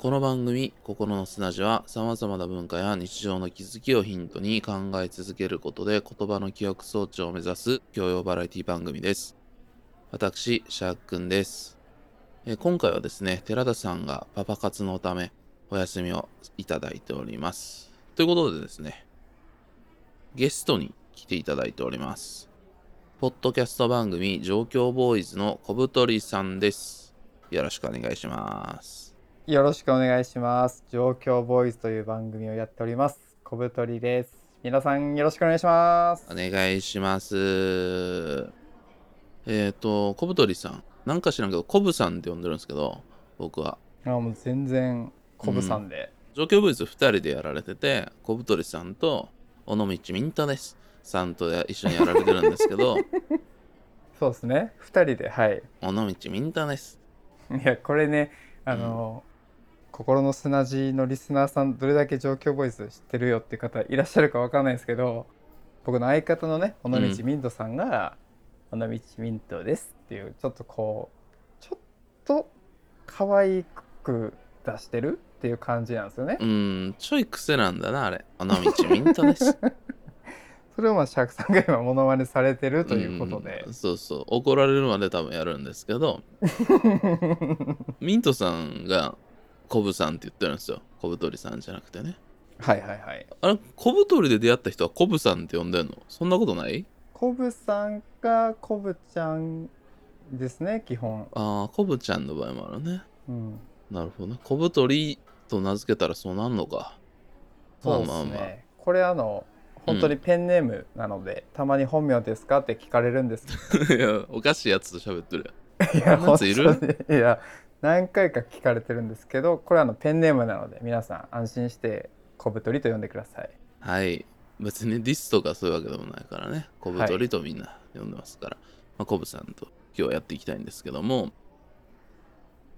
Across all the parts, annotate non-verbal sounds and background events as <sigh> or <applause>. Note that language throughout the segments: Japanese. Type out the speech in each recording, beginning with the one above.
この番組「心の砂地」はさまざまな文化や日常の気づきをヒントに考え続けることで言葉の記憶装置を目指す教養バラエティ番組です。私シャークくんです。え今回はですね寺田さんがパパ活のためお休みをいただいております。ということでですねゲストに来ていただいております。ポッドキャスト番組状況ボーイズの小太りさんです。よろしくお願いします。よろしくお願いします。状況ボーイズという番組をやっております。小太りです。皆さんよろしくお願いしますお。願いしますえっ、と小太りさんなんか知らんけどコブさんって呼んでるんですけど僕はあもう全然小ぶさんで。状況ボーイズ2人でやられてて小太りさんと尾道ミントですさんと一緒にやられてるんですけど <laughs> そうですね。二人ではい。尾道ミントですいやこれねあの、心の砂地のリスナーさんどれだけ状況ボーイズ知ってるよっていう方いらっしゃるかわかんないですけど僕の相方のね尾道ミントさんが「尾道ミントです」っていうちょっとこうちょっと可愛く出してるっていう感じなんですよね。う。ーんちょい癖なんだなあれ。尾道ミントです。<laughs> それをまあシャークさんが今モノマネされてるということで。うん、そうそう。怒られるまで多分やるんですけど。<laughs> ミントさんがコブさんって言ってるんですよ。小太りさんじゃなくてね。はいはいはい。あれ小太りで出会った人はコブさんって呼んでんの？そんなことない？コブさんかコブちゃんですね基本、ああコブちゃんの場合もあるね。うん、なるほどね。小太りと名付けたらそうなんのか。そうですね、まあまあまあ。これあの本当にペンネームなので、たまに本名ですかって聞かれるんですけ <laughs> いやおかしいやつと喋ってるやそんいる？本当に。いや何回か聞かれてるんですけどこれはあのペンネームなので皆さん安心して小太りと呼んでください。はい。別にディスとかそういうわけでもないからね。小太りとみんな呼んでますから、まあ、コブさんと今日はやっていきたいんですけども。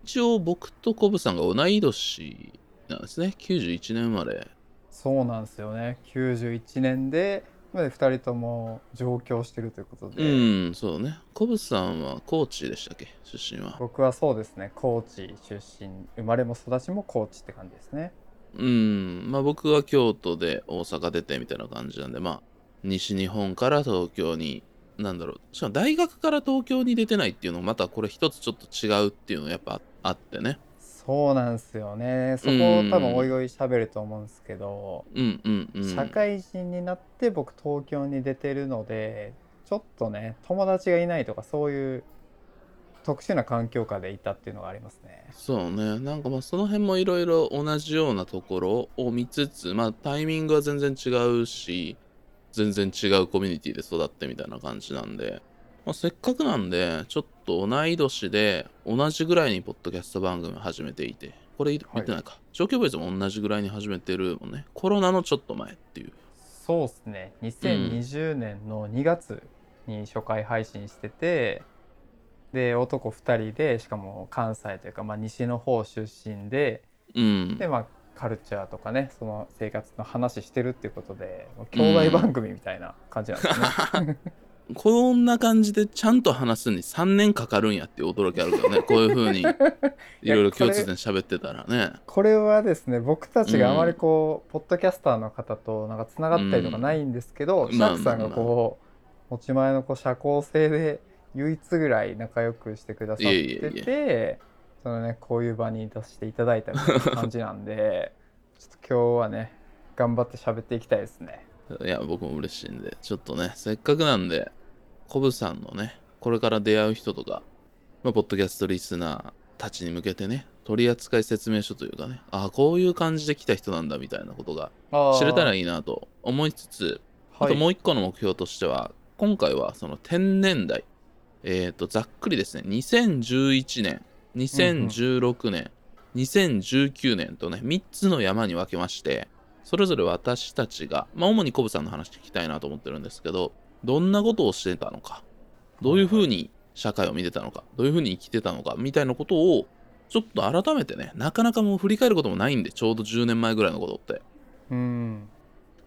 一応僕とコブさんが同い年なんですね。91年生まれ。そうなんですよね。91年で2人とも上京してるということで、うんそうね。コブさんは高知でしたっけ？出身は。僕はそうですね。高知出身。生まれも育ちも高知って感じですね。うん。まあ僕は京都で大阪出てみたいな感じなんでまあ西日本から東京になんだろう。しかも大学から東京に出てないっていうのもまたこれ一つちょっと違うっていうのがやっぱあってねそうなんですよね。そこうん多分おいおい喋ると思うんですけど、うんうんうん。社会人になって僕東京に出てるのでちょっとね友達がいないとかそういう特殊な環境下でいたっていうのがありますね。そうね。なんかまあその辺もいろいろ同じようなところを見つつまあタイミングは全然違うし全然違うコミュニティで育ってみたいな感じなんで、まあ、せっかくなんでちょっと同い年で同じぐらいにポッドキャスト番組を始めていてこれ見てないか、状況ボーイズも同じぐらいに始めてるもんね。コロナのちょっと前っていう。そうですね。2020年の2月に初回配信してて、で男2人でしかも関西というか、まあ、西の方出身でうん。でまあカルチャーとかねその生活の話してるっていうことで兄弟番組みたいな感じなんですね。<laughs> こんな感じでちゃんと話すに3年かかるんやって驚きあるけどね。<laughs> こういう風にいろいろ共通点喋ってたらね。これはですね僕たちがあまりこう、ポッドキャスターの方となんかつながったりとかないんですけど、うんシャークさんがこう持ち前のこう社交性で唯一ぐらい仲良くしてくださってていえ。そのねこういう場に出していただいたみたいな感じなんで <laughs> ちょっと今日はね頑張って喋っていきたいですね。いや、僕も嬉しいんで、ちょっとね、せっかくなんで、コブさんのね、これから出会う人とか、まあ、ポッドキャストリスナーたちに向けてね、取扱説明書というかね、ああ、こういう感じで来た人なんだみたいなことが知れたらいい、なと思いつつ、あはい、ともう一個の目標としては、今回はその天然代、えっ、と、ざっくりですね、2011年、2016年、2019年とね、3つの山に分けまして、それぞれ私たちが、まあ、主にコブさんの話聞きたいなと思ってるんですけど、どんなことをしてたのか、どういうふうに社会を見てたのか、どういうふうに生きてたのか、みたいなことを、ちょっと改めてね、なかなかもう振り返ることもないんで、ちょうど10年前ぐらいのことって。うん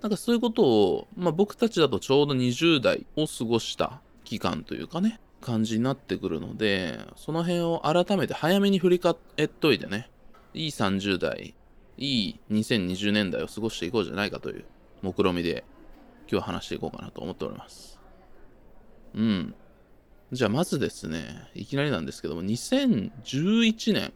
なんかそういうことを、まあ、僕たちだとちょうど20代を過ごした期間というかね、感じになってくるので、その辺を改めて早めに振り返っといてね、いい30代いい2020年代を過ごしていこうじゃないかという目論見みで今日は話していこうかなと思っております。うん。じゃあまずですねいきなりなんですけども2011年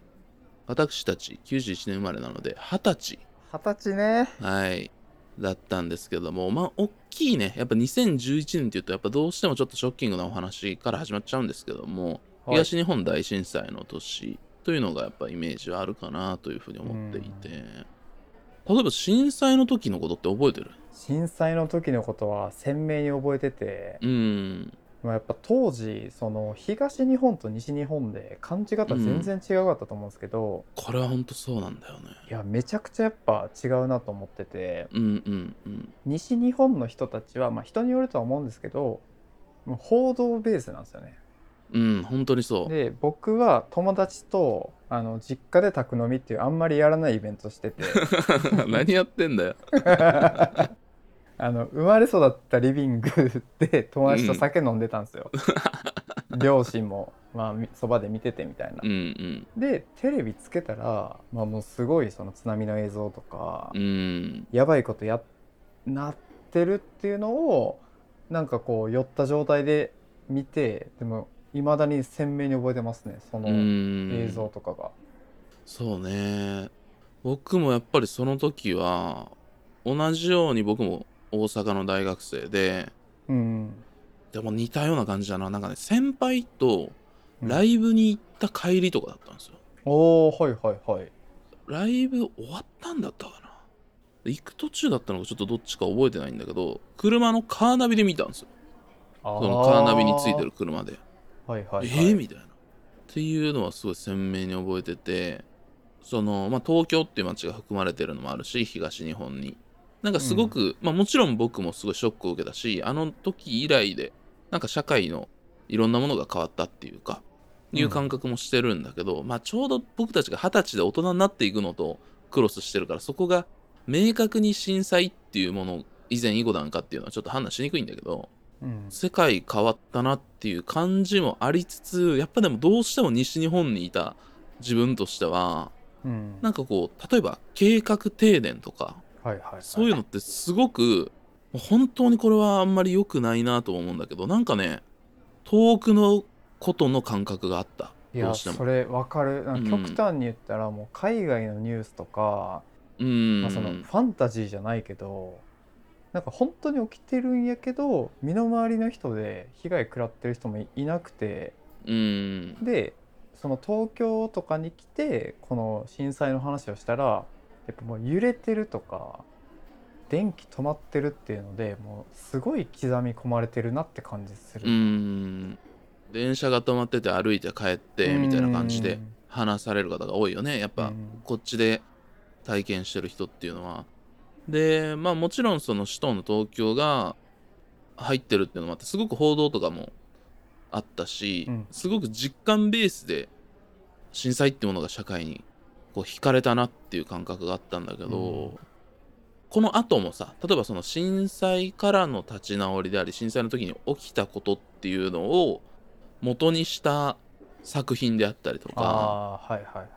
私たち91年生まれなので20歳。二十歳ね。はい。だったんですけどもまあ大きいね。やっぱ2011年っていうとやっぱどうしてもちょっとショッキングなお話から始まっちゃうんですけども、はい。東日本大震災の年というのがやっぱイメージはあるかなというふうに思っていて、例えば震災の時のことって覚えてる？震災の時のことは鮮明に覚えてて、うん。まあ、やっぱ当時その東日本と西日本で感じ方全然違うかったと思うんですけど、これはほんとそうなんだよね。いやめちゃくちゃやっぱ違うなと思ってて。うんうんうん。西日本の人たちは、まあ、人によるとは思うんですけど報道ベースなんですよね。うん本当にそう。で僕は友達とあの実家で宅飲みっていうあんまりやらないイベントしてて。<laughs> 何やってんだよ。<laughs> あの生まれ育ったリビングで友達と酒飲んでたんですよ、両親もまあみそばで見ててみたいな。う、んでテレビつけたら、まあ、もうすごいその津波の映像とか、うん。うんやばいことやなってるっていうのをなんかこう酔った状態で見てでもいまだに鮮明に覚えてますねそのうん。映像とかが。そうね。僕もやっぱりその時は同じように僕も大阪の大学生でうんでも似たような感じだななんかね先輩とうん。ライブに行った帰りとかだったんですよ、おおはいはいはい。ライブ終わったんだったかな。で行く途中だったのかちょっとどっちか覚えてないんだけど車のカーナビで見たんですよ。そそのカーナビについてる車ではいはい、はい、えー、みたいな。っていうのはすごい鮮明に覚えてて、その、まあ、東京っていう街が含まれてるのもあるし、東日本に。なんかすごく、まあもちろん僕もすごいショックを受けたし、あの時以来で、なんか社会のいろんなものが変わったっていうか、いう感覚もしてるんだけど、まあちょうど僕たちが二十歳で大人になっていくのとクロスしてるから、そこが明確に震災っていうもの、以前以後なんかっていうのはちょっと判断しにくいんだけど、うん。世界変わったなっていう感じもありつつやっぱでもどうしても西日本にいた自分としてはうん。なんかこう例えば計画停電とかはいはいはい、そういうのってすごく本当にこれはあんまり良くないなと思うんだけどなんかね遠くのことの感覚があった。いやそれわかる。極端に言ったらもう海外のニュースとか、うん、まあ、そのファンタジーじゃないけどなんか本当に起きてるんやけど身の回りの人で被害食らってる人もいいなくてうん。でその東京とかに来てこの震災の話をしたらやっぱもう揺れてるとか電気止まってるっていうのでもうすごい刻み込まれてるなって感じする。うん。電車が止まってて歩いて帰ってみたいな感じで話される方が多いよね。やっぱ、うん。こっちで体験してる人っていうのは。で、まあもちろんその首都の東京が入ってるっていうのもあって、すごく報道とかもあったし、うんすごく実感ベースで震災っていうものが社会にこう惹かれたなっていう感覚があったんだけど、うんこの後もさ、例えばその震災からの立ち直りであり、震災の時に起きたことっていうのを元にした作品であったりとか、はいはいはい。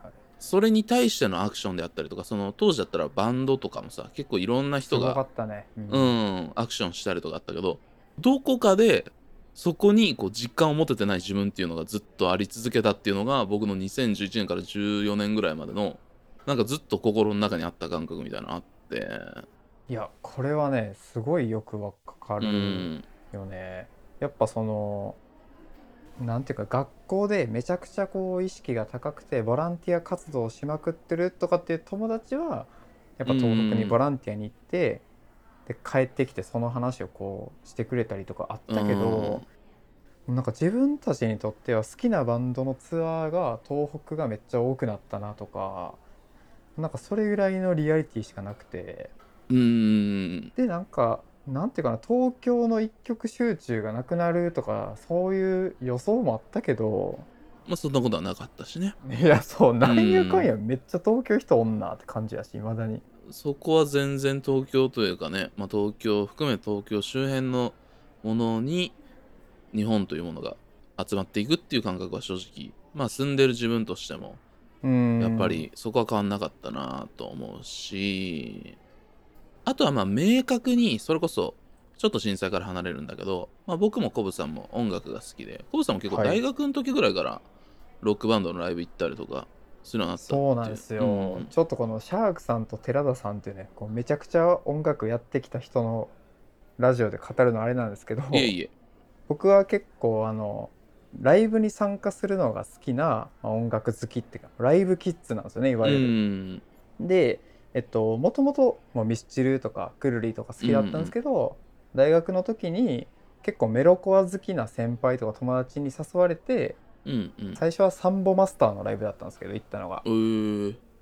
それに対してのアクションであったりとかその当時だったらバンドとかもさ結構いろんな人がったね。うんうんアクションしたりとかあったけどどこかでそこにこう実感を持ててない自分っていうのがずっとあり続けたっていうのが僕の2011年から14年ぐらいまでのなんかずっと心の中にあった感覚みたいなのあっていやこれはねすごいよくわかうるんよね。やっぱそのなんていうか学校でめちゃくちゃこう意識が高くてボランティア活動をしまくってるとかっていう友達はやっぱ東北にボランティアに行ってで帰ってきてその話をこうしてくれたりとかあったけどなんか自分たちにとっては好きなバンドのツアーが東北がめっちゃ多くなったなとかなんかそれぐらいのリアリティしかなくて。うんうん。でなんかなんていうかな東京の一極集中がなくなるとかそういう予想もあったけどまあそんなことはなかったしね。いやそうなんやかんやめっちゃ東京人おんなって感じやしいまだに。そこは全然東京というかね、まあ、東京を含め東京周辺のものに日本というものが集まっていくっていう感覚は正直まあ住んでる自分としてもうん。やっぱりそこは変わんなかったなと思うしあとはまあ明確にそれこそちょっと震災から離れるんだけど、まあ、僕もコブさんも音楽が好きでコブさんも結構はい。大学の時ぐらいからロックバンドのライブ行ったりとかするようになったそうなんですよ、うんちょっとこのシャークさんと寺田さんっていうねこうめちゃくちゃ音楽やってきた人のラジオで語るのあれなんですけどいえいえ。僕は結構あのライブに参加するのが好きな、まあ音楽好きっていうかライブキッズなんですよねいわうゆる。ん。でえっともともとミスチルとかクルリとか好きだったんですけど、大学の時に結構メロコア好きな先輩とか友達に誘われてうんうん。最初はサンボマスターのライブだったんですけど行ったのが。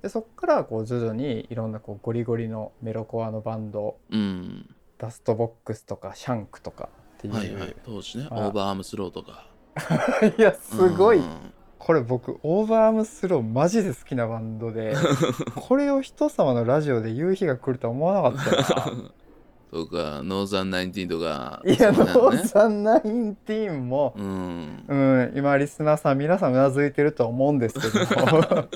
でそっからこう徐々にいろんなこうゴリゴリのメロコアのバンドうん。ダストボックスとかシャンクとかっていう、はいはい。当時ね。オあ。ーバーアームスローとか。<laughs> いやすごい、うんこれ僕 OVER ARM THROW マジで好きなバンドで <laughs> これを人様のラジオで言う日が来るとは思わなかったな。とかノーザンナインティーンとかいや、ノーザンナインティーンも、うん。うん、今リスナーさん皆さんうなずいてると思うんですけど。<laughs>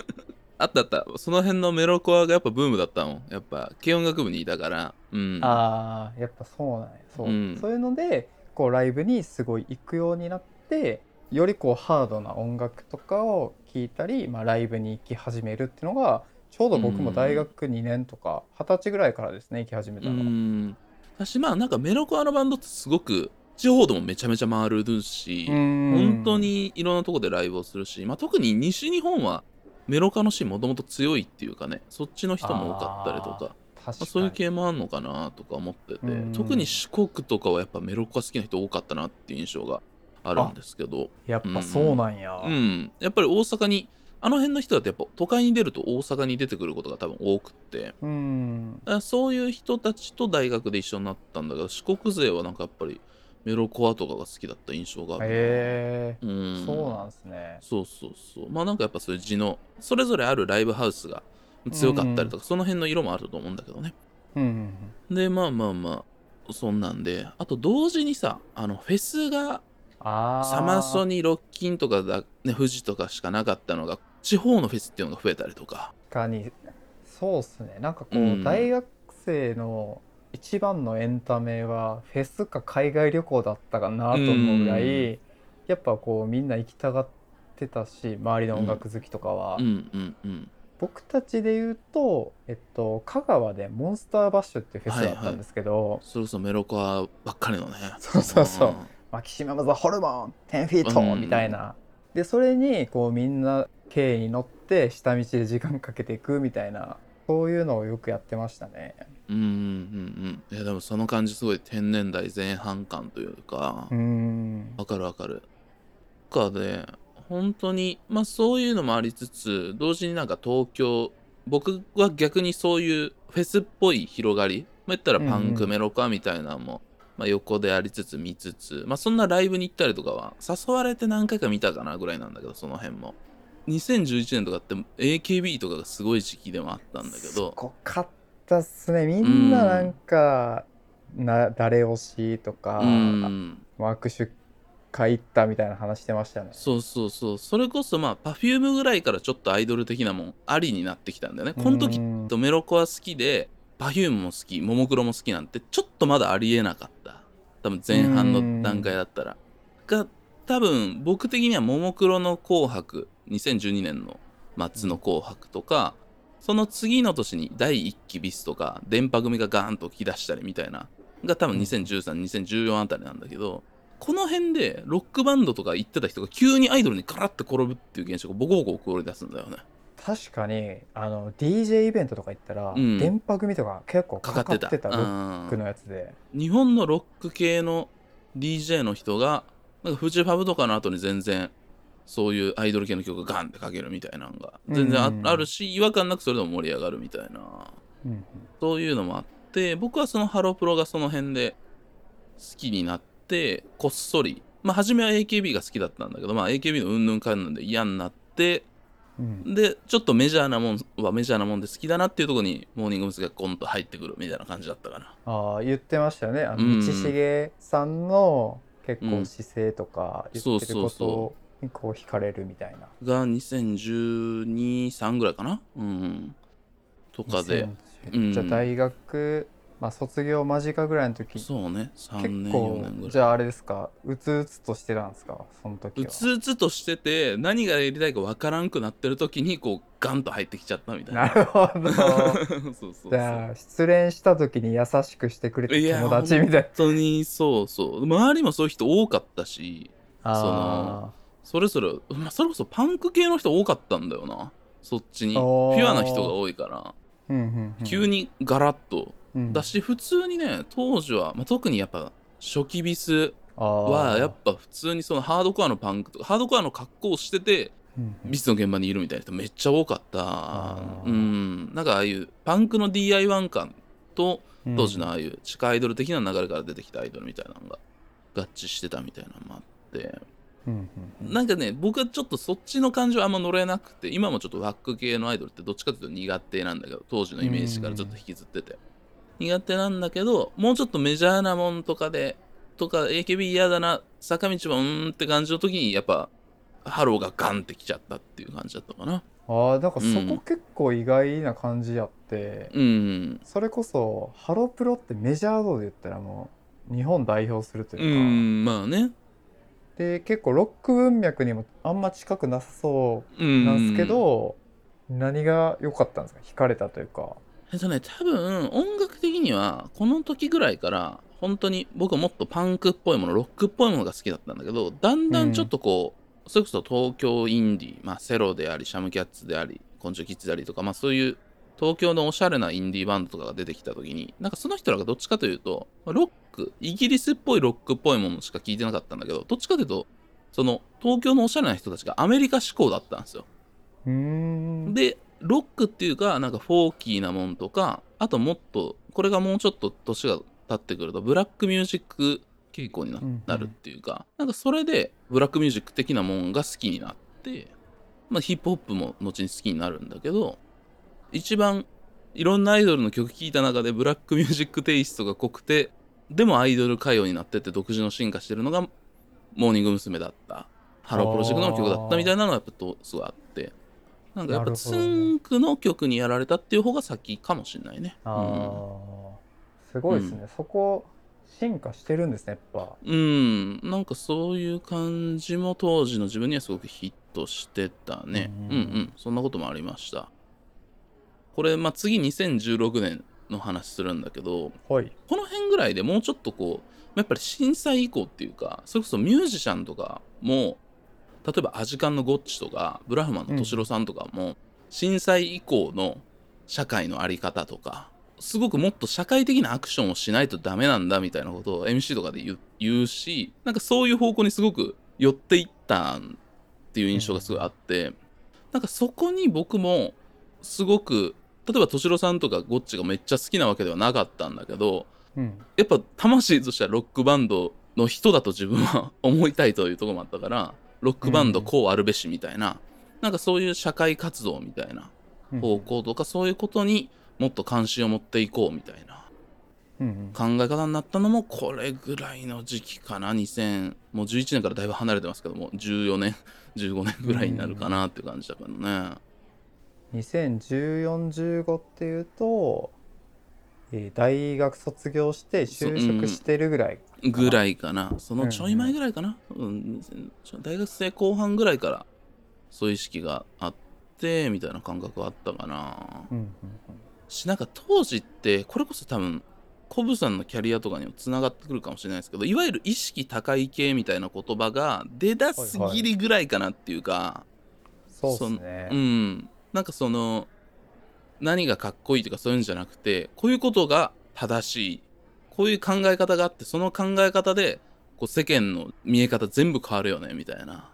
あったあった。その辺のメロコアがやっぱブームだったもん。やっぱ軽音楽部にいたから。うん。あーやっぱそうなんや。そう,、うん。そういうのでこうライブにすごい行くようになってよりこうハードな音楽とかを聴いたり、まあ、ライブに行き始めるっていうのがちょうど僕も大学2年とか二十歳ぐらいからですね行き始めたうの私まあなんかメロコアのバンドってすごく地方でもめちゃめちゃ回るし本本当にいろんなとこでライブをするし、まあ、特に西日本はメロカのシーンもともと強いっていうかねそっちの人も多かったりとかまあ、にそういう系もあんのかなとか思っててうん。特に四国とかはやっぱメロコア好きな人多かったなっていう印象があるんですけど。やっぱそうなんや、うんやっぱり大阪にあの辺の人だとやっぱ都会に出ると大阪に出てくることが多分多くって。うん。そういう人たちと大学で一緒になったんだけど四国勢はなんかやっぱりメロコアとかが好きだった印象があるなへえ。うん。そうなんですね。そうそうそう。まあなんかやっぱそういう地のそれぞれあるライブハウスが強かったりとか、その辺の色もあると思うんだけどね。うんうんうん。でまあまあまあそんなんで。あと同時にさあのフェスがサマソニロッキンとかだ、ね、富士とかしかなかったのが地方のフェスっていうのが増えたりとか。確かにそうっすね。なんかこう、うん。大学生の一番のエンタメはフェスか海外旅行だったかなと思うぐらい、うん。やっぱこうみんな行きたがってたし周りの音楽好きとかは、うんうんうん。僕たちで言うと、えっと、香川でモンスターバッシュっていうフェスだったんですけど、それこそメロコアばっかりのね。そうそうそうマキシマム・ザ・ホルモン10フィートうん。みたいな、でそれにこうみんな軽に乗って下道で時間かけていくみたいな。そういうのをよくやってましたね。うんうんうんうん。いやでもその感じすごい天然代前半感というか。うーん。わかるわかる。かで本当にまあそういうのもありつつ同時になんか東京僕は逆にそういうフェスっぽい広がりまあ言ったらパンクメロかみたいなのも、まあ、横でありつつ見つつまあそんなライブに行ったりとかは誘われて何回か見たかなぐらいなんだけどその辺も。2011年とかって AKB とかがすごい時期でもあったんだけすどごかったっすね。みんななんか、な誰推しとか、うん。握手会行ったみたいな話してましたね。そうそうそう。それこそまあ Perfume ぐらいからちょっとアイドル的なもんありになってきたんだよね。この時うん。とメロコア好きで Perfume も好きももクロも好きなんてちょっとまだありえなかった。多分前半の段階だったら。が多分僕的にはももクロの紅白2012年の末の紅白とかその次の年に第1期ビスとか電波組がガーンと来だしたりみたいなが多分20132014あたりなんだけどこの辺でロックバンドとか行ってた人が急にアイドルにガラッと転ぶっていう現象がボコボコ起こり出すんだよね確かにあの DJ イベントとか行ったら、うん。電波組とか結構かかってたってた。ロックのやつで、日本のロック系の DJ の人がなんかフジファブとかの後に全然そういうアイドル系の曲がガンってかけるみたいなのが全然あ,、うんあるし違和感なくそれでも盛り上がるみたいな。うんそういうのもあって僕はそのハロプロがその辺で好きになってこっそり。まあ初めは AKB が好きだったんだけどまあ AKB のうんぬんかんぬんで嫌になってうん。でちょっとメジャーなもんはメジャーなもんで好きだなっていうところにモーニング娘。がゴンと入ってくるみたいな感じだったかな。ああ言ってましたよね。あのうん。道重さんの結構うん姿勢とか言ってることにこう惹かれるみたいな。が2012、3ぐらいかな。うん。とかで、2010うんじゃあ大学、まあ、卒業間近ぐらいの時そうね、3結年、4構年ぐらい。じゃああれですか？うつうつとしてたんですか？その時はうつうつとしてて何がやりたいかわからんくなってる時にこうガンと入ってきちゃったみたいな。なるほど。<laughs> そうそうそう。じゃあ失恋した時に優しくしてくれいやる友達みたいな。本当にそうそう。周りもそういう人多かったしあそれぞれ、まあ、それこそパンク系の人多かったんだよな。そっちに。ピおー。ュアな人が多いから。ーうんうんうん。急にガラッとうん。だし普通にね当時は、まあ、特にやっぱ初期ビスはやっぱ普通にそのハードコアのパンクとかハードコアの格好をしててうんうん。ビスの現場にいるみたいな人めっちゃ多かった。うん。なんかああいうパンクの DIY 感とうん。当時のああいう地下アイドル的な流れから出てきたアイドルみたいなのが合致してたみたいなのもあって。うんうん。なんかね僕はちょっとそっちの感情あんま乗れなくて今もちょっと WACK 系のアイドルってどっちかというと苦手なんだけど当時のイメージからちょっと引きずってて苦手なんだけどもうちょっとメジャーなもんとかでとか AKB 嫌だな坂道はうーんって感じの時にやっぱハローがガンってきちゃったっていう感じだったかな。あーなんかそうん。こ結構意外な感じやって、うん。それこそハロプロってメジャー度で言ったらもう日本代表するとういうか、んまあね。で結構ロック文脈にもあんま近くなさそううんなんですけど、何が良かったんですか？惹かれたというかえっとね多分音楽的にはこの時ぐらいから本当に僕はもっとパンクっぽいものロックっぽいものが好きだったんだけどだんだんちょっとこう、それこそ東京インディー、まあ、セロでありシャムキャッツであり昆虫キッズでありとか、まあ、そういう東京のおしゃれなインディーバンドとかが出てきた時になんかその人らがどっちかというとロックイギリスっぽいロックっぽいものしか聞いてなかったんだけどどっちかというとその東京のおしゃれな人たちがアメリカ志向だったんですよ。でロックっていうかなんかフォーキーなもんとかあともっとこれがもうちょっと年が経ってくるとブラックミュージック傾向にな,、るっていうかなんかそれでブラックミュージック的なもんが好きになって、まあ、ヒップホップも後に好きになるんだけど一番いろんなアイドルの曲聴いた中でブラックミュージックテイストが濃くてでもアイドル歌謡になってって独自の進化してるのがモーニング娘。だったハロープロジェクトの曲だったみたいなのがやっぱとすごいあってなんかやっぱツなるほどね。ンクの曲にやられたっていう方が先かもしれないね。あー。すごいですね、そこ進化してるんですねやっぱ。うん、うん、なんかそういう感じも当時の自分にはすごくヒットしてたね。ううん。んうん、そんなこともありました。これ、まあ、次2016年の話するんだけど、はい。この辺ぐらいでもうちょっとこうやっぱり震災以降っていうかそれこそミュージシャンとかも例えばアジカンのゴッチとかブラフマンの敏郎さんとかも、震災以降の社会の在り方とかすごくもっと社会的なアクションをしないとダメなんだみたいなことを MC とかで言うしなんかそういう方向にすごく寄っていったっていう印象がすごいあって、なんかそこに僕もすごく例えば敏郎さんとかゴッチがめっちゃ好きなわけではなかったんだけどうん。やっぱ魂としてはロックバンドの人だと自分は <laughs> 思いたいというところもあったからロックバンドこうあるべしみたいな、なんかそういう社会活動みたいなうん。方向とかそういうことにもっと関心を持っていこうみたいなうんうん。考え方になったのもこれぐらいの時期かな。2000もう11年からだいぶ離れてますけども14年 <laughs> 15年ぐらいになるかなっていう感じだからね。201415っていうと、えー大学卒業して就職してるぐらいぐらいかな。そのちょい前ぐらいかな、うん大学生後半ぐらいからそういう意識があってみたいな感覚はあったかな。うんうんしなんか当時ってこれこそ多分コブさんのキャリアとかにもつながってくるかもしれないですけどいわゆる意識高い系みたいな言葉が出だすぎりぐらいかなっていうか、そうですね。うん。なんかその何がかっこいいとかそういうんじゃなくてこういうことが正しい。こういう考え方があってその考え方でこう世間の見え方全部変わるよねみたいな。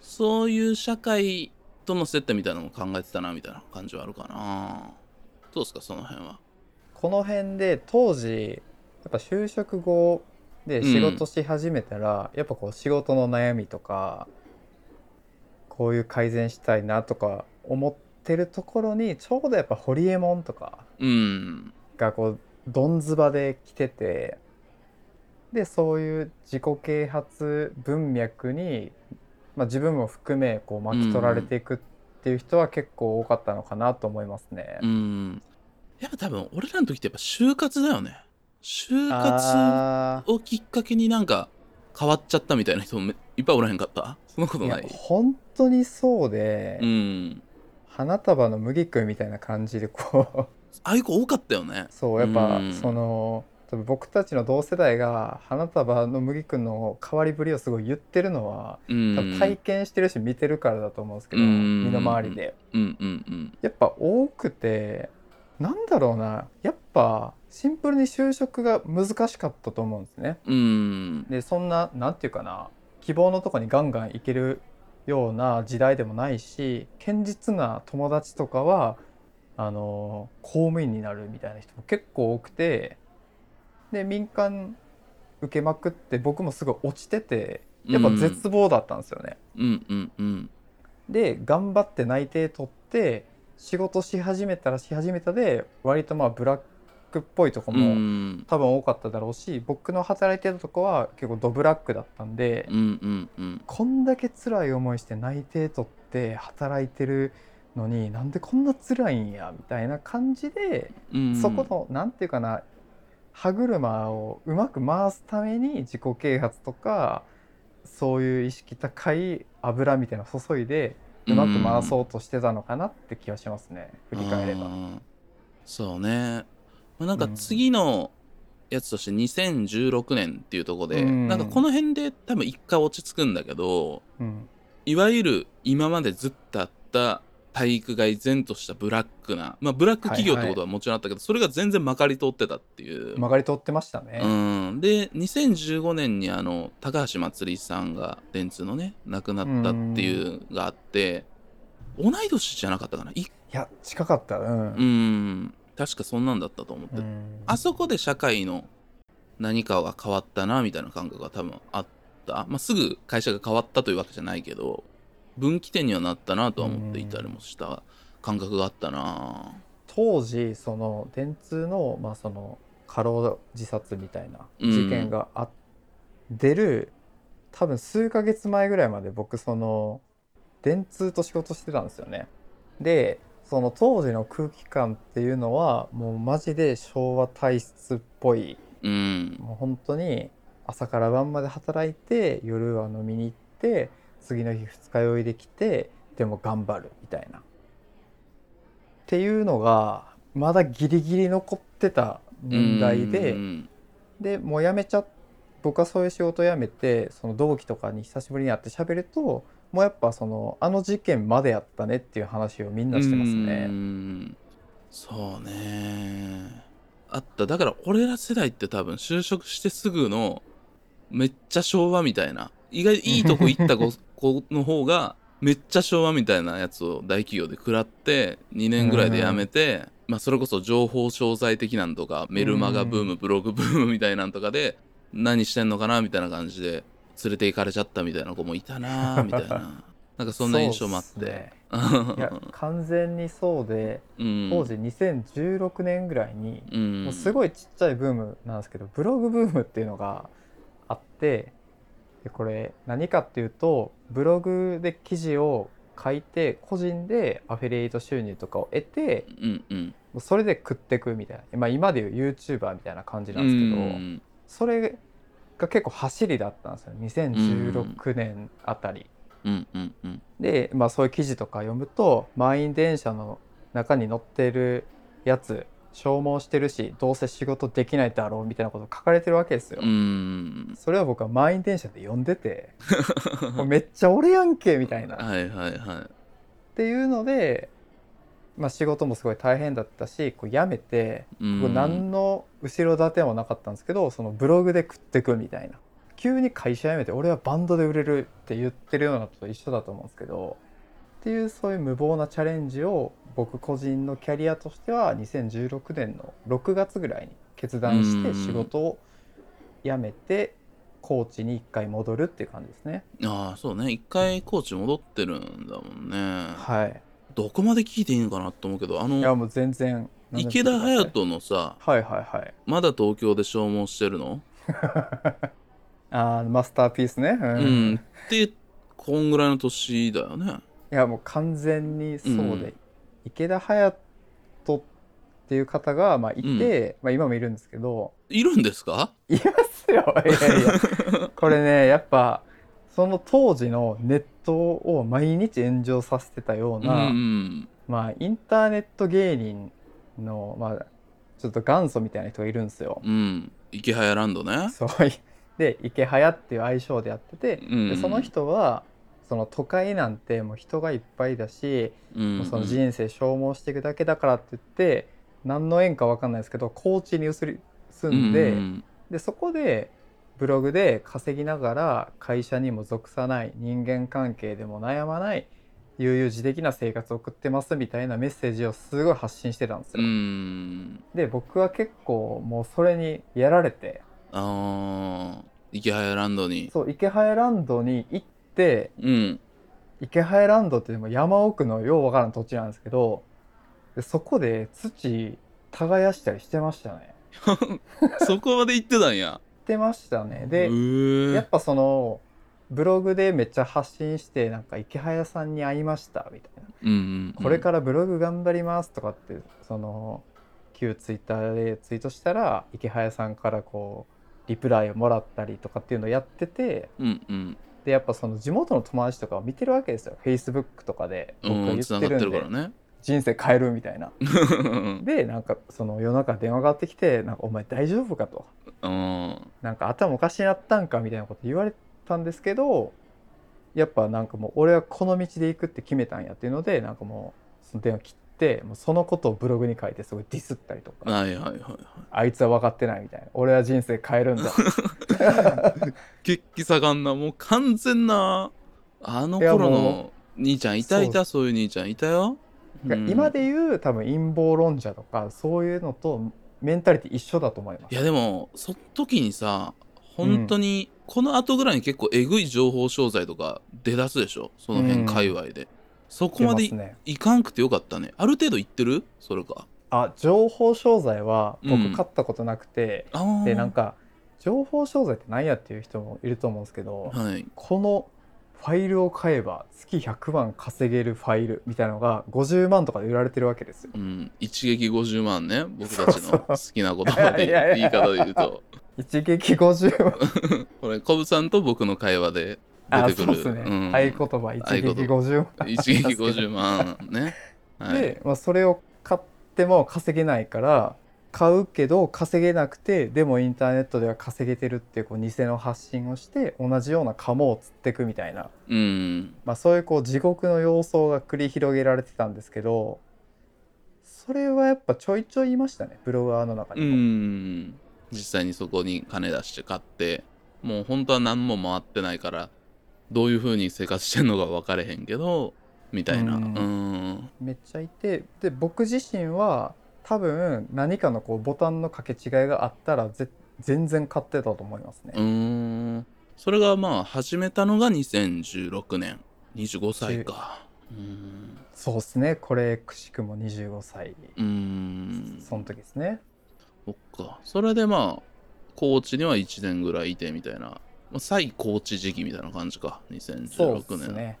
そういう社会との接点みたいなのも考えてたなみたいな感じはあるかな。どうですかその辺は？この辺で当時やっぱ就職後で仕事し始めたら、やっぱこう仕事の悩みとかこういう改善したいなとか思ってるところにちょうどやっぱホリエモンとかうん。がこうどんずばで来ててでそういう自己啓発文脈にまあ、自分も含めこう巻き取られていくっていう人は結構多かったのかなと思いますね。うん。やっぱ多分俺らの時ってやっぱ就活だよね。就活あをきっかけになんか変わっちゃったみたいな人もいっぱいおらへんかった？そんなことない？本当にそうで、うん花束の麦君みたいな感じでこう。ああいう子多かったよね。そうやっぱうん。その多分僕たちの同世代が花束の麦君の変わりぶりをすごい言ってるのはうん。多分体験してるし見てるからだと思うんですけど、うん。身の回りで。うんうんうん。やっぱ多くてなんだろうなやっぱシンプルに就職が難しかったと思うんですね。うん。でそんななんていうかな希望のとこにガンガン行けるような時代でもないし堅実な友達とかはあの公務員になるみたいな人も結構多くてで民間受けまくって僕もすごい落ちててやっぱ絶望だったんですよね。うんうんうんで頑張って内定取って仕事し始めたらし始めたで割とまあブラックっぽいとこうもん。多分多かっただろうし僕の働いてたとこは結構ドブラックだったんで。うんうんうん。こんだけ辛い思いして内定取って働いてるのになんでこんな辛いんやみたいな感じで、うん。そこのなんていうかな歯車をうまく回すために自己啓発とかそういう意識高い油みたいなの注いでうまく回そうとしてたのかなって気はしますね、振り返れば。うん。そうねまあなんか次のやつとして2016年っていうところで、うん。なんかこの辺で多分一回落ち着くんだけどうん。いわゆる今までずっとあった体育が依然としたブラックなまあブラック企業ってことはもちろんあったけど、それが全然まかり通ってたっていう、曲がり通ってましたね。うん、で2015年にあの高橋まつりさんが電通のね亡くなったっていうがあって、同い年じゃなかったかな？いいや近かった。うん。うん確かそんなんだったと思って、うん。あそこで社会の何かが変わったなみたいな感覚が多分あった、まあ、すぐ会社が変わったというわけじゃないけど分岐点にはなったなとは思っていたりもした感覚があったな。当時その電通の,、まあその過労自殺みたいな事件があ、出る多分数ヶ月前ぐらいまで僕その電通と仕事してたんですよね。でその当時の空気感っていうのはもうマジで昭和体質っぽい。うん。もう本当に朝から晩まで働いて夜は飲みに行って次の日二日酔いできてでも頑張るみたいな。っていうのがまだギリギリ残ってた年代でうん。でもう辞めちゃ僕はそういう仕事を辞めてその同期とかに久しぶりに会って喋るともうやっぱそのあの事件までやったねっていう話をみんなしてますうね。んそうね。あった。だから俺ら世代って多分就職してすぐのめっちゃ昭和みたいな。意外いいとこ行った子 <laughs> 子の方がめっちゃ昭和みたいなやつを大企業で食らって2年ぐらいで辞めて、まあそれこそ情報商材的なんとかメルマガブーム、ブログブームみたいなんとかで何してんのかなみたいな感じで連れて行かれちゃったみたいな子もいたな <laughs> みたいな。なんかそんな印象もあって。ね。いや <laughs> 完全にそうでうん。当時2016年ぐらいにうん。もうすごいちっちゃいブームなんですけどブログブームっていうのがあってでこれ何かっていうとブログで記事を書いて個人でアフィリエイト収入とかを得てうんうん。もうそれで食ってくみたいな、まあ、今でいう YouTuber みたいな感じなんですけど、うん。それが結構走りだったんですよ2016年あたり。うんうんうんで、まあ、そういう記事とか読むと満員電車の中に乗ってるやつ消耗してるしどうせ仕事できないだろうみたいなこと書かれてるわけですよ。うんそれは僕は満員電車で読んでて <laughs> めっちゃ俺やんけみたいな。っはいはいはていうので、まあ、仕事もすごい大変だったしこう辞めてい。う何の後ろ盾もなかったんですけどそのブログで食ってくみたいな急に会社辞めて俺はバンドで売れるって言ってるようなのと一緒だと思うんですけどっていうそういう無謀なチャレンジを僕個人のキャリアとしては2016年の6月ぐらいに決断してうん仕事を辞めて高知に一回戻るっていう感じですね。ああそうね一回コーチ戻ってるんだもんね。はい。どこまで聞いていいのかなと思うけどあのいやもう全然池田隼人のさはいはいはい。まだ東京で消耗してるの？<laughs> あーマスターピースね。ううん、ってこんぐらいの年だよね。いやもう完全にそうで、うん。池田隼人っていう方がまあいて、まあ、今もいるんですけど。いるんですか？いますよ。いやいや。<laughs> これねやっぱその当時のネットを毎日炎上させてたよううんな、うん。まあインターネット芸人のまあちょっと元祖みたいな人がいるんですよ。うん。池早ランドね。そう。で池早っていう愛称でやってて、うんでその人はその都会なんてもう人がいっぱいだし、うんもうその人生消耗していくだけだからって言って何の縁か分かんないですけど高知に移り住んで,、うん。でそこでブログで稼ぎながら会社にも属さない人間関係でも悩まない悠々自適な生活を送ってますみたいなメッセージをすごい発信してたんですうよ。ん。で僕は結構もうそれにやられて。ああ池早ランドに。そう池早ランドに行ってうん。池早ランドってでも山奥のようわからん土地なんですけどでそこで土耕したりしてましたね。<laughs> そこまで行ってたんやしてましたね。へでえやっぱそのブログでめっちゃ発信してなんか池早さんに会いましたみたいな、うんうんうんこれからブログ頑張りますとかってその旧ツイッターでツイートしたら池早さんからこうリプライをもらったりとかっていうのをやっててうんうんでやっぱその地元の友達とかを見てるわけですよ Facebook とかで僕がうん言つながってってるんでね人生変えるみたいな。<laughs> でなんかその夜中電話がかかってきて「なんかお前大丈夫か?」と。うん。なんか頭おかしになったんかみたいなこと言われたんですけどやっぱなんかもう俺はこの道で行くって決めたんやっていうのでなんかもうその電話切ってもうそのことをブログに書いてすごいディスったりとか。はいはいはいはい。あいつは分かってないみたいな。俺は人生変えるんだ。<laughs> 血気盛んなもう完全なあの頃のも兄ちゃんいたいた？そういう兄ちゃんいたよ、うん。今で言う多分陰謀論者とかそういうのとメンタリティ一緒だと思います。いやでもその時にさ本当にこの後ぐらいに結構えぐい情報商材とか出だすでしょ？その辺界隈で、そこまでい,、ね。かんくてよかったね。ある程度言ってる？それか。あ情報商材はうん。僕買ったことなくて、あー。でなんか情報商材って何やっていう人もいると思うんですけど、はい。このファイルを買えば月100万稼げるファイルみたいなのが50万とかで売られてるわけですよ。うん、一撃50万ね。僕たちの好きな言葉で言い方で言うと。一撃50万。<laughs> これコブさんと僕の会話であ、出てくる。そうですね。うん。合言葉。一撃50万。一撃50万ね、はい、で、まあ、それを買っても稼げないから買うけど稼げなくてでもインターネットでは稼げてるっていうこう偽の発信をして同じようなカモを釣っていくみたいな、うん。まあ、そういうこう地獄の様相が繰り広げられてたんですけどそれはやっぱちょいちょいいましたねブロガーの中うにも。ん。実際にそこに金出して買ってもう本当は何も回ってないからどういう風に生活してんのか分かれへんけどみたいな。ううんん。めっちゃいてで僕自身は多分何かのこうボタンの掛け違いがあったらぜ全然買ってたと思いますね。うーん。それがまあ始めたのが2016年25歳かうん。そうですね。これくしくも25歳うーん。その時ですね。そっか。それでまあ高知には1年ぐらいいてみたいな、まあ、最高知時期みたいな感じか。そう2016年ですね。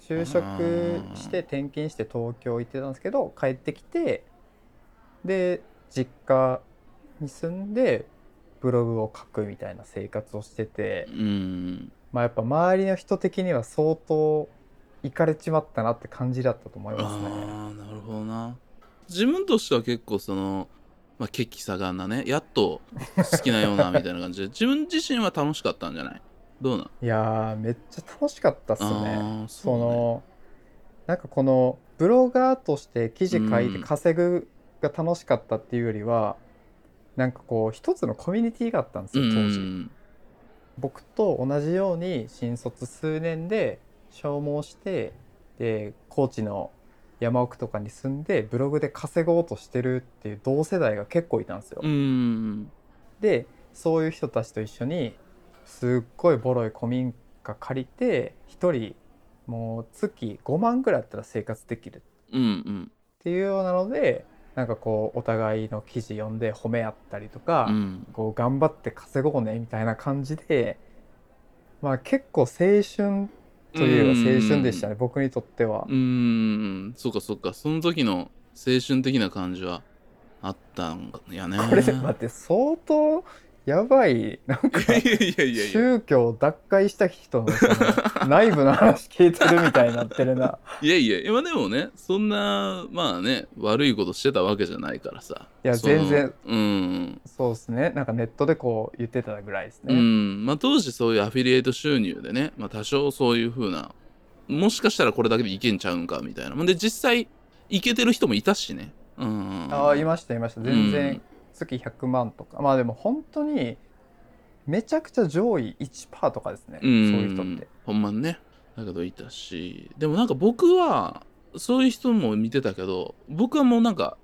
就職して転勤して東京行ってたんですけど帰ってきてで実家に住んでブログを書くみたいな生活をしててうん。まあやっぱ周りの人的には相当いかれちまったなって感じだったと思いますね。ああなるほどな。自分としては結構そのまあ血気盛んなねやっと好きなようなみたいな感じで <laughs> 自分自身は楽しかったんじゃない？どうなん？いやーめっちゃ楽しかったっすね。そね。のなんかこのブロガーとして記事書いてうん稼ぐが楽しかったっていうよりは、なんかこう一つのコミュニティがあったんですうよ当時。ん僕と同じように新卒数年で消耗してで高知の山奥とかに住んでブログで稼ごうとしてるっていう同世代が結構いたんですよ。うんでそういう人たちと一緒にすっごいボロい古民家借りて1人もう月5万ぐらいあったら生活できるうんうんっていうようなのでなんかこうお互いの記事読んで褒め合ったりとか、うん。こう頑張って稼ごうねみたいな感じでまあ結構青春といえば青春でしたね僕にとっては。うーん。そっかそっか。その時の青春的な感じはあったんやね。これ待って相当やばい。なんかいやいやいやいや。宗教を脱会した人のその内部の話聞いてるみたいになってるな。いやいや今でもねそんなまあね悪いことしてたわけじゃないからさ。いやその全然うん。そうですね。なんかネットでこう言ってたぐらいですうね、ん。まあ当時そういうアフィリエイト収入でね、まあ、多少そういう風なもしかしたらこれだけでいけんちゃうんかみたいな。で実際いけてる人もいたしね。うん。ああいましたいました。全然月100万とか、まあでも本当にめちゃくちゃ上位1%とかですね、うん。そういう人って。ほんまにねだけどいたし。でもなんか僕はそういう人も見てたけど僕はもうなんか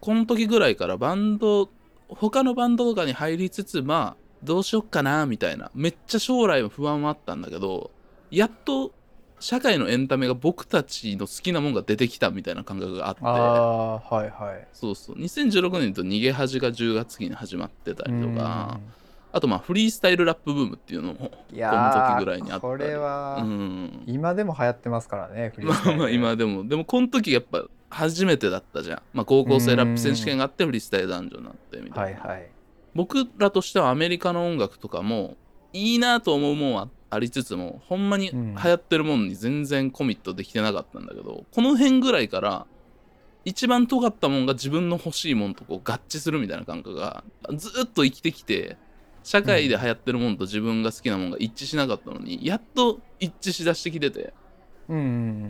この時ぐらいからバンド他のバンドとかに入りつつまあどうしよっかなみたいな。めっちゃ将来の不安はあったんだけどやっと社会のエンタメが僕たちの好きなもんが出てきたみたいな感覚があって。ああはいはい。そうそう。2016年と逃げ恥が10月期に始まってたりとか。あとまあフリースタイルラップブームっていうのもこのー時ぐらいにあったり。これは、うん。今でも流行ってますからねフリーまスタイルあまあ今でも。でもこの時やっぱ初めてだったじゃん、まあ、高校生ラップ選手権があってフリースタイル男女になってみたいな、はいはい。僕らとしてはアメリカの音楽とかもいいなと思うもんはありつつもほんまに流うん。行ってるもんに全然コミットできてなかったんだけど、この辺ぐらいから一番尖ったもんが自分の欲しいもんとこう合致するみたいな感覚がずっと生きてきて社会で流行ってるもんと自分が好きなもんが一致しなかったのにやっと一致しだしてきてて。うんうん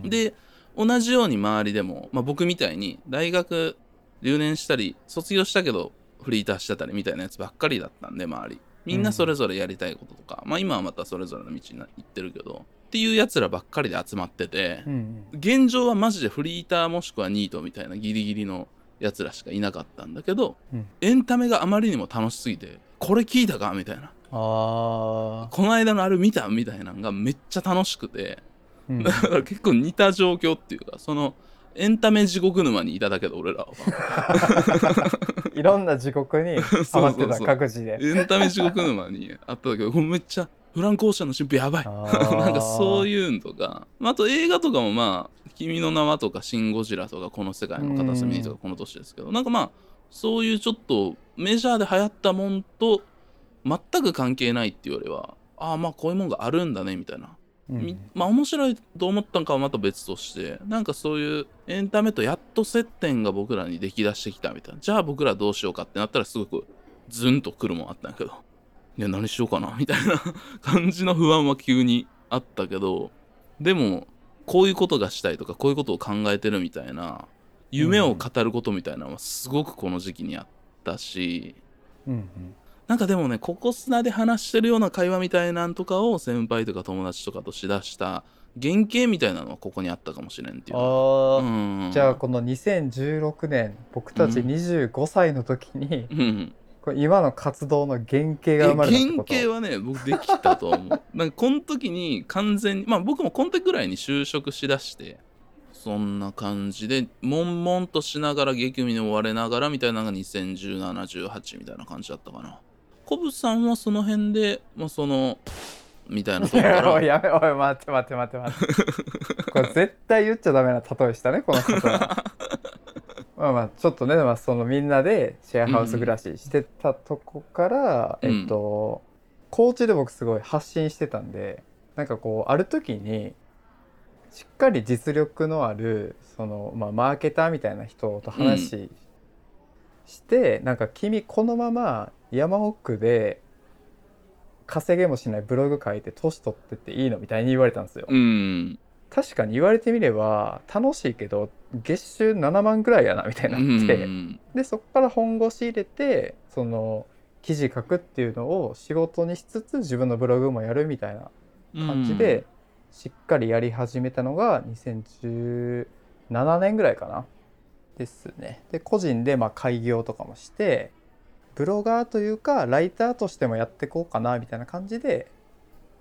うん。で同じように周りでも、まあ、僕みたいに大学留年したり卒業したけどフリーターしてたりみたいなやつばっかりだったんで周りみんなそれぞれやりたいこととか、まあ今はまたそれぞれの道に行ってるけどっていうやつらばっかりで集まっててうんうん。現状はマジでフリーターもしくはニートみたいなギリギリのやつらしかいなかったんだけど、うん。エンタメがあまりにも楽しすぎてこれ聞いたかみたいな。この間のあれ見たみたいなのがめっちゃ楽しくてうん。<laughs> だから結構似た状況っていうかそのエンタメ地獄沼にいただけど俺らは。<laughs> いろんな地獄にハマってた各自で。エンタメ地獄沼にあっただけどめっちゃフランク・オーシャンの新婦やばい。<laughs> なんかそうういうのとか。まああと映画とかもまあ「君の名は」とか「シン・ゴジラ」とか「この世界の片隅に」とかこの年ですけど。なんかまあそういうちょっとメジャーで流行ったもんと全く関係ないっていうよりはああまあこういうもんがあるんだねみたいなみまあ面白いと思ったんかはまた別としてなんかそういうエンタメとやっと接点が僕らにできだしてきたみたいな。じゃあ僕らどうしようかってなったらすごくズンとくるもんあったんやけど。いや何しようかなみたいな。<laughs> 感じの不安は急にあったけど。でもこういうことがしたいとかこういうことを考えてるみたいな夢を語ることみたいなのはすごくこの時期にあったし、うんうんなんかでもね、ここ砂で話してるような会話みたいなんとかを先輩とか友達とかとしだした原型みたいなのはここにあったかもしれんっていうのは。あうんーじゃあこの2016年僕たちうん25歳の時に、うん、これ今の活動の原型えが生ま原れたってこと？型はね、僕できたと思う。<laughs> なんかこの時に完全に、まあ僕もこの時ぐらいに就職しだして、そんな感じで、悶々としながら激務に追われながらみたいなのが2017、18みたいな感じだったかな。コブさんはその辺で、まあその、みたいなとこかおいら。<laughs> やめおい待って待って待って待って。<laughs> これ絶対言っちゃダメな例えしたねこの方は。<laughs> まあまあちょっとね、まあ、そのみんなでシェアハウス暮らししてたとこから、うんえっと高知で僕すごい発信してたんでなんかこうある時にしっかり実力のあるその、まあ、マーケターみたいな人と話して、なんか君このまま山奥で稼げもしないブログ書いて年取ってっていいのみたいに言われたんですよ。うん。確かに言われてみれば楽しいけど月収7万ぐらいやなみたいになって、うんでそこから本腰入れてその記事書くっていうのを仕事にしつつ自分のブログもやるみたいな感じで、しっかりやり始めたのが2017年ぐらいかなですね。で個人でまあ開業とかもしてブロガーというかライターとしてもやっていこうかなみたいな感じで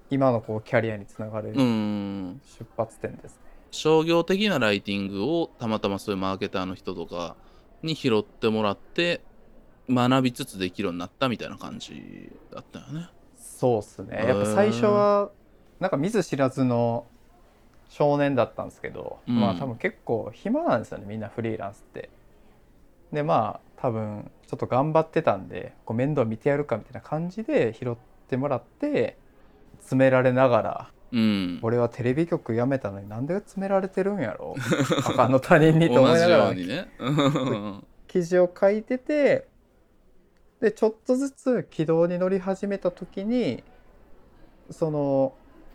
今のこうキャリアにつながるうん、うん出発点ですね。商業的なライティングをたまたまそういうマーケターの人とかに拾ってもらって学びつつできるようになったみたいな感じだったよね。そうっすねやっぱ最初はなんか見ず知らずの少年だったんですけど、うん。まあ多分結構暇なんですよねみんなフリーランスって。でまあ多分ちょっと頑張ってたんでこう面倒見てやるかみたいな感じで拾ってもらって詰められながらうん。俺はテレビ局辞めたのになんで詰められてるんやろ他の他人にと同思いながら。<laughs> ね。うん。記事を書いててでちょっとずつ軌道に乗り始めた時にその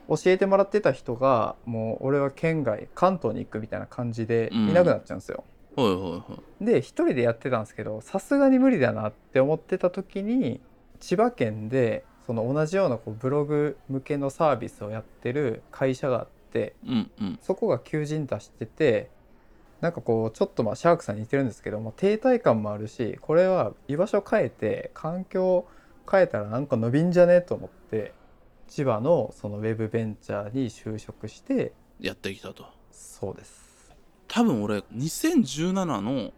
教えてもらってた人がもう俺は県外関東に行くみたいな感じでうん。いなくなっちゃうんですよ。はいはいはい。で一人でやってたんですけどさすがに無理だなって思ってた時に千葉県でその同じようなこうブログ向けのサービスをやってる会社があってうんうん。そこが求人出しててなんかこうちょっとまあシャークさんに似てるんですけども停滞感もあるしこれは居場所変えて環境を変えたらなんか伸びんじゃねと思って千葉のそのウェブベンチャーに就職してやってきたと。そうです。多分俺2017の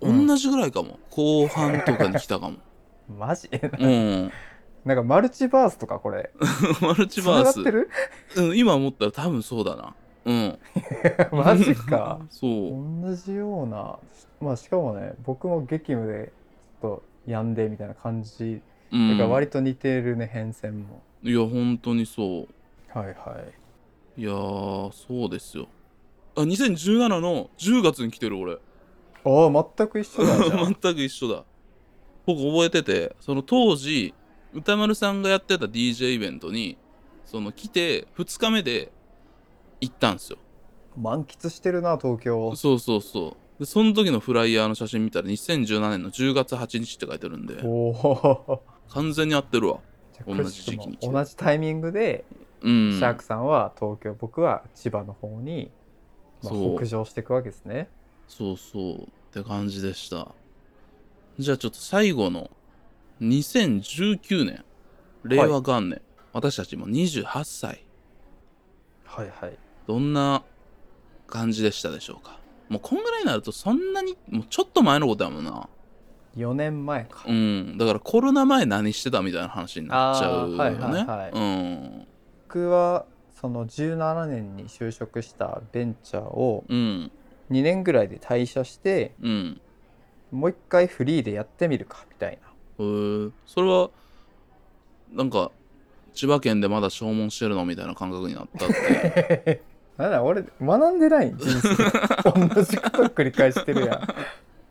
うん同じぐらいかも、後半とかに来たかも。<laughs> マジ？うん。<laughs> なんかマルチバースとかこれ。<laughs> マルチバース。ってる？うん、今思ったら多分そうだな。うん。マジか。そう。同じような。まあしかもね僕も激務でちょっと病んでみたいな感じ。うん。だから割と似てるね変遷もいや本当にそう。はいはい。いやーそうですよ。あ2017の10月に来てる俺。ああ全く一緒だ <laughs> 全く一緒だ。僕覚えててその当時歌丸さんがやってた DJ イベントにその来て2日目で行ったんですよ。満喫してるな東京。そうそうそう。でその時のフライヤーの写真見たら2017年の10月8日って書いてるんで。おお <laughs> 完全に合ってるわ同じ時期に同じタイミングで、うん。シャークさんは東京僕は千葉の方に、まあ、北上していくわけですね。そうそう。って感じでした。じゃあちょっと最後の2019年。令和元年、私たちも28歳。はいはい。どんな感じでしたでしょうか。もうこんぐらいになるとそんなにもうちょっと前のことやもんな4年前か。うん。だからコロナ前何してたみたいな話になっちゃうよね。はいはいはい。うん。僕はその17年に就職したベンチャーをうん。2年ぐらいで退社してうん。もう一回フリーでやってみるかみたいな。へー。それはなんか千葉県でまだ消耗してるのみたいな感覚になったって。な <laughs> んだ俺学んでない人生。<laughs> 同じこと繰り返してるやん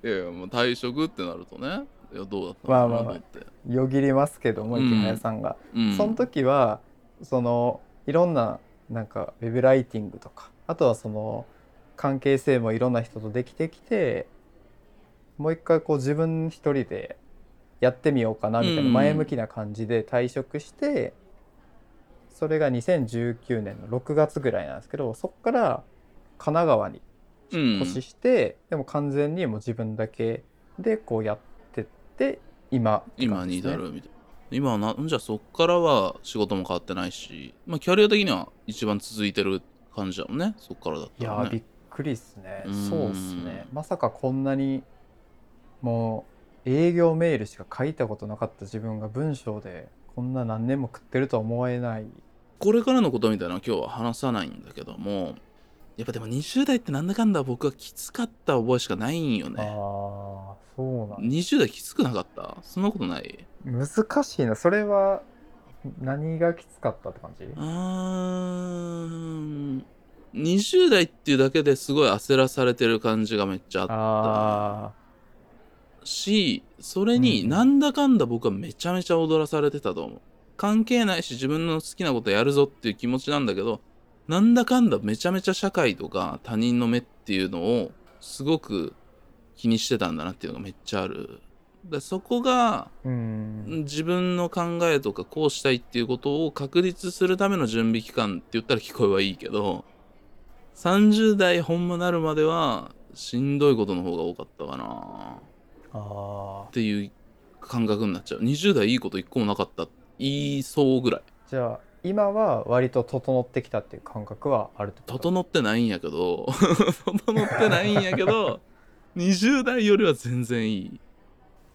いやいやもう退職ってなるとね。いやどうだったまあまあまあ。のかなって、よぎりますけども池早さんが、うん、その時はそのいろんななんかウェブライティングとかあとはその関係性もいろんな人とできてきてもう一回こう自分一人でやってみようかなみたいなうん。前向きな感じで退職して、それが2019年の6月ぐらいなんですけどそこから神奈川にしして、でも完全にもう自分だけでこうやってって今って今に至るみたいな。今はなじゃあそっからは仕事も変わってないしまあキャリア的には一番続いてる感じだもんね。そっからだったらね。びっくりっすね。うん。そうっすね。まさかこんなにもう営業メールしか書いたことなかった自分が文章でこんな何年も食ってるとは思えない。これからのことみたいな今日は話さないんだけどもやっぱでも20代ってなんだかんだ僕はきつかった覚えしかないんよああねそうなん20代きつくなかった？そんなことない？難しいな。それは何がきつかったって感じ？うーん。20代っていうだけですごい焦らされてる感じがめっちゃあった。あしそれにうん。なんだかんだ僕はめちゃめちゃ踊らされてたと思う。関係ないし自分の好きなことやるぞっていう気持ちなんだけどなんだかんだめちゃめちゃ社会とか他人の目っていうのをすごく気にしてたんだなっていうのがめっちゃある。でそこが自分の考えとかこうしたいっていうことを確立するための準備期間って言ったら聞こえはいいけど30代ほんまなるまではしんどいことの方が多かったかな。あっていう感覚になっちゃう。20代いいこと一個もなかった。言いそうぐらい。ーじゃあ今は割と整ってきたっていう感覚はあるってこと？整ってないんやけど <laughs> 整ってないんやけど <laughs> 20代よりは全然いい、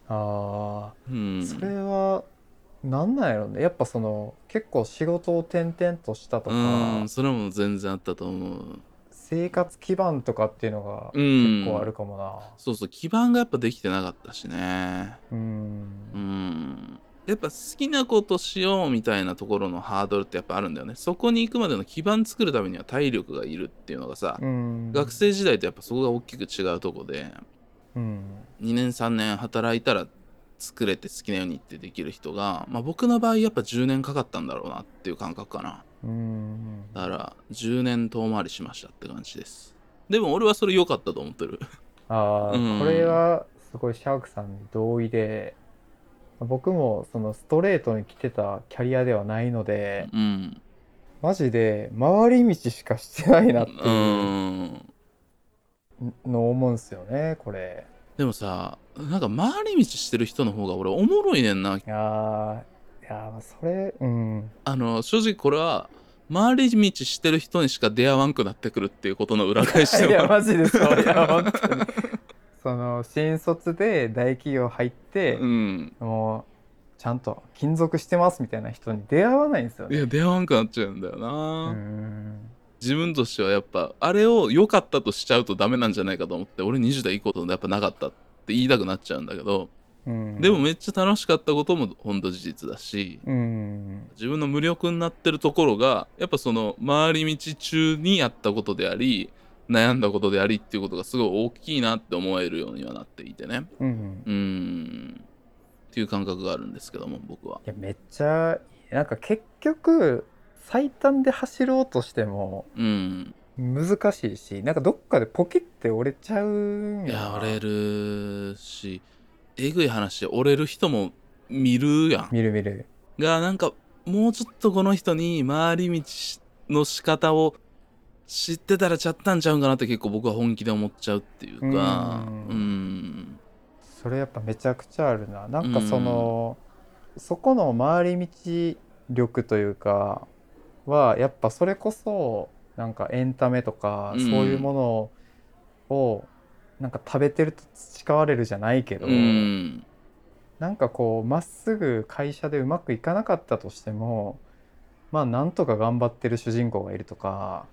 あうん。あ、それはなんなんやろね？やっぱその結構仕事を転々としたとうかんそれも全然あったと思う。生活基盤とかっていうのがうん。結構あるかもな。そうそう基盤がやっぱできてなかったしね。うん。うんやっぱ好きなことしようみたいなところのハードルってやっぱあるんだよね。そこに行くまでの基盤作るためには体力がいるっていうのがさ、うん。学生時代とやっぱそこが大きく違うとこでうん。2年3年働いたら作れて好きなようにってできる人が、まあ、僕の場合やっぱ10年かかったんだろうなっていう感覚かな。うん。だから10年遠回りしましたって感じです。でも俺はそれ良かったと思ってる。ああ、うん。これはすごいシャークさんに同意で僕もそのストレートに来てたキャリアではないのでうん。マジで回り道しかしてないなってういうん。のを思うんすよねこれ。でもさなんか回り道してる人の方が俺おもろいねんな。いやーいやーそれうん。あの正直これは回り道してる人にしか出会わんくなってくるっていうことの裏返しいやでもマジでそういや本当にその新卒で大企業入って、うん。もうちゃんと勤続してますみたいな人に出会わないんですよね。いや出会わんくなっちゃうんだよな、うん。自分としてはやっぱあれを良かったとしちゃうとダメなんじゃないかと思って俺20代以降とやっぱなかったって言いたくなっちゃうんだけど、うん。でもめっちゃ楽しかったことも本当事実だしうん。自分の無力になってるところがやっぱその回り道中にやったことであり悩んだことでありっていうことがすごい大きいなって思えるようにはなっていてね。うん。うーん。っていう感覚があるんですけども僕は。いやめっちゃなんか結局最短で走ろうとしてもうん。難しいしなんかどっかでポキって折れちゃうんいやな折れるしえぐい話で折れる人も見るやん。見る見る。がなんかもうちょっとこの人に回り道の仕方を知ってたらちゃったんちゃうんかなって結構僕は本気で思っちゃうっていうかうん。うん。それやっぱめちゃくちゃあるな。なんかその、そこの回り道力というかはやっぱそれこそなんかエンタメとか、うん。そういうものをなんか食べてると培われるじゃないけど、うん。なんかこうまっすぐ会社でうまくいかなかったとしてもまあなんとか頑張ってる主人公がいるとか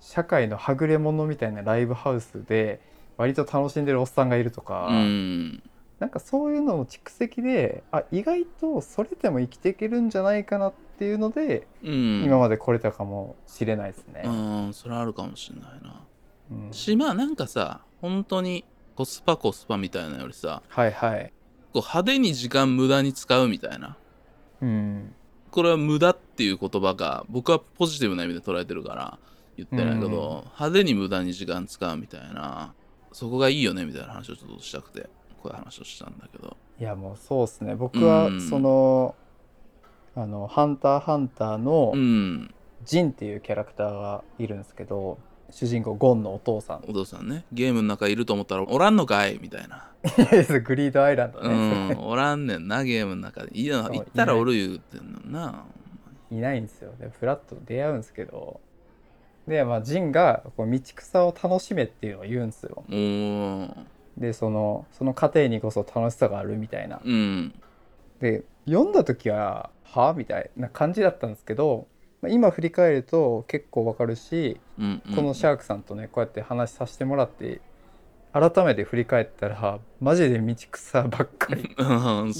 社会のはぐれ者みたいなライブハウスで割と楽しんでるおっさんがいるとか、うん。なんかそういうのの蓄積であ意外とそれでも生きていけるんじゃないかなっていうので、うん。今まで来れたかもしれないですね。うんそれはあるかもしれないな。うん。しまあなんかさ本当にコスパコスパみたいなよりさはいはい。こう派手に時間無駄に使うみたいな。うん。これは無駄っていう言葉が僕はポジティブな意味で捉えてるから言ってないけど、うん。派手に無駄に時間使うみたいなそこがいいよねみたいな話をちょっとしたくてこういう話をしたんだけど。いやもうそうですね。僕はうん。その、あの「ハンターハンター」のうん。ジンっていうキャラクターがいるんですけど主人公ゴンのお父さん。お父さんね。ゲームの中いると思ったらおらんのかいみたいな。<laughs> グリードアイランドうね、ん。おらんねんなゲームの中で。いいや行ったらおる言うてんのにな。いないんですよ。でフラッと出会うんですけどでまあジンがこう道草を楽しめっていうのを言うんですよ。でそのその過程にこそ楽しさがあるみたいな。うん。で読んだ時は「は?」みたいな感じだったんですけどまあ今振り返ると結構わかるしうんうん。このシャークさんとねこうやって話させてもらって改めて振り返ったらマジで道草ばっかり。<laughs>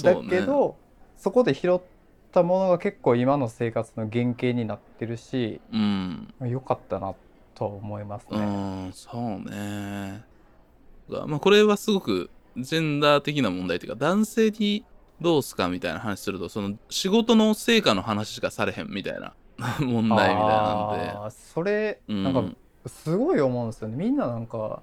だけどそこで拾ったものが結構今の生活の原型になってるしうん。まあ良かったなとは思いますうね。んそうね。がまあこれはすごくジェンダー的な問題というか男性にどうすかみたいな話するとその仕事の成果の話しかされへんみたいな <laughs> 問題みたいなんで。それうんなん。かすごい思うんですよね。みんななんか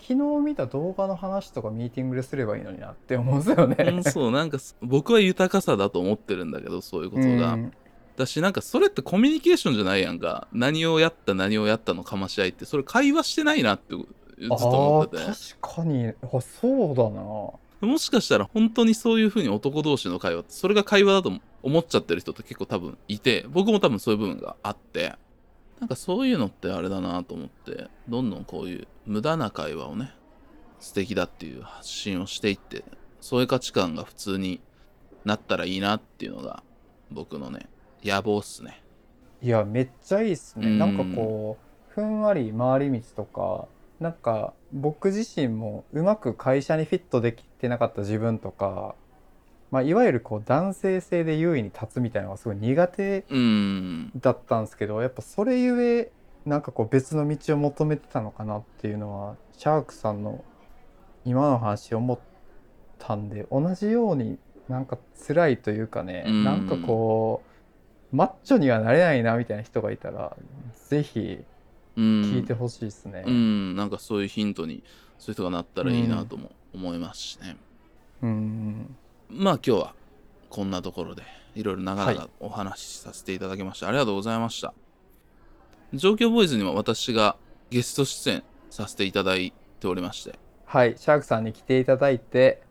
昨日見た動画の話とかミーティングですればいいのになって思うんですよね。うんそうなんかす僕は豊かさだと思ってるんだけどそういうことが、うん。だしなんかそれってコミュニケーションじゃないやんか。何をやった何をやったのかまし合いってそれ会話してないなってずっと思ってて。確かに。あそうだな。もしかしたら本当にそういう風に男同士の会話ってそれが会話だと思っちゃってる人って結構多分いて僕も多分そういう部分があってなんかそういうのってあれだなと思ってどんどんこういう無駄な会話をね素敵だっていう発信をしていってそういう価値観が普通になったらいいなっていうのが僕のね野望っすね。いやめっちゃいいっすね、うん。なんかこうふんわり回り道とかなんか僕自身もうまく会社にフィットできてなかった自分とか、まあ、いわゆるこう男性性で優位に立つみたいなのがすごい苦手うん。だったんですけどやっぱそれゆえなんかこう別の道を求めてたのかなっていうのはシャークさんの今の話思ったんで同じようになんか辛いというかね、うん。なんかこうマッチョにはなれないなみたいな人がいたらぜひうん。聞いてほしいですね。うん。なんかそういうヒントにそういう人がなったらいいなとも思いますしね、うんまあ今日はこんなところでいろいろ長はい々お話しさせていただきまして、ありがとうございました。状況ボーイズには私がゲスト出演させていただいておりまして。はいシャークさんに来ていただいて、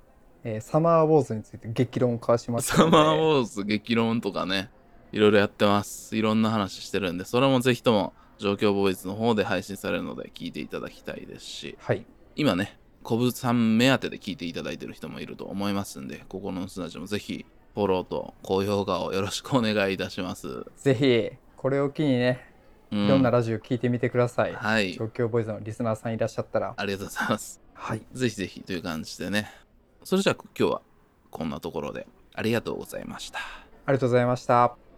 えーサマーウォーズについて激論を交わしましたサマーウォーズ激論とかねいろいろやってます。いろんな話してるんでそれもぜひとも状況ボーイズの方で配信されるので聞いていただきたいですし。はい。今ねコブさん目当てで聞いていただいてる人もいると思いますんで心の砂地もぜひフォローと高評価をよろしくお願いいたします、ぜひこれを機にねういろんなラジオ聞いてみてください。はい状況ボーイズのリスナーさんいらっしゃったら。ありがとうございますはい。ぜひぜひという感じでねそれじゃあ今日はこんなところでありがとうございましたありがとうございました。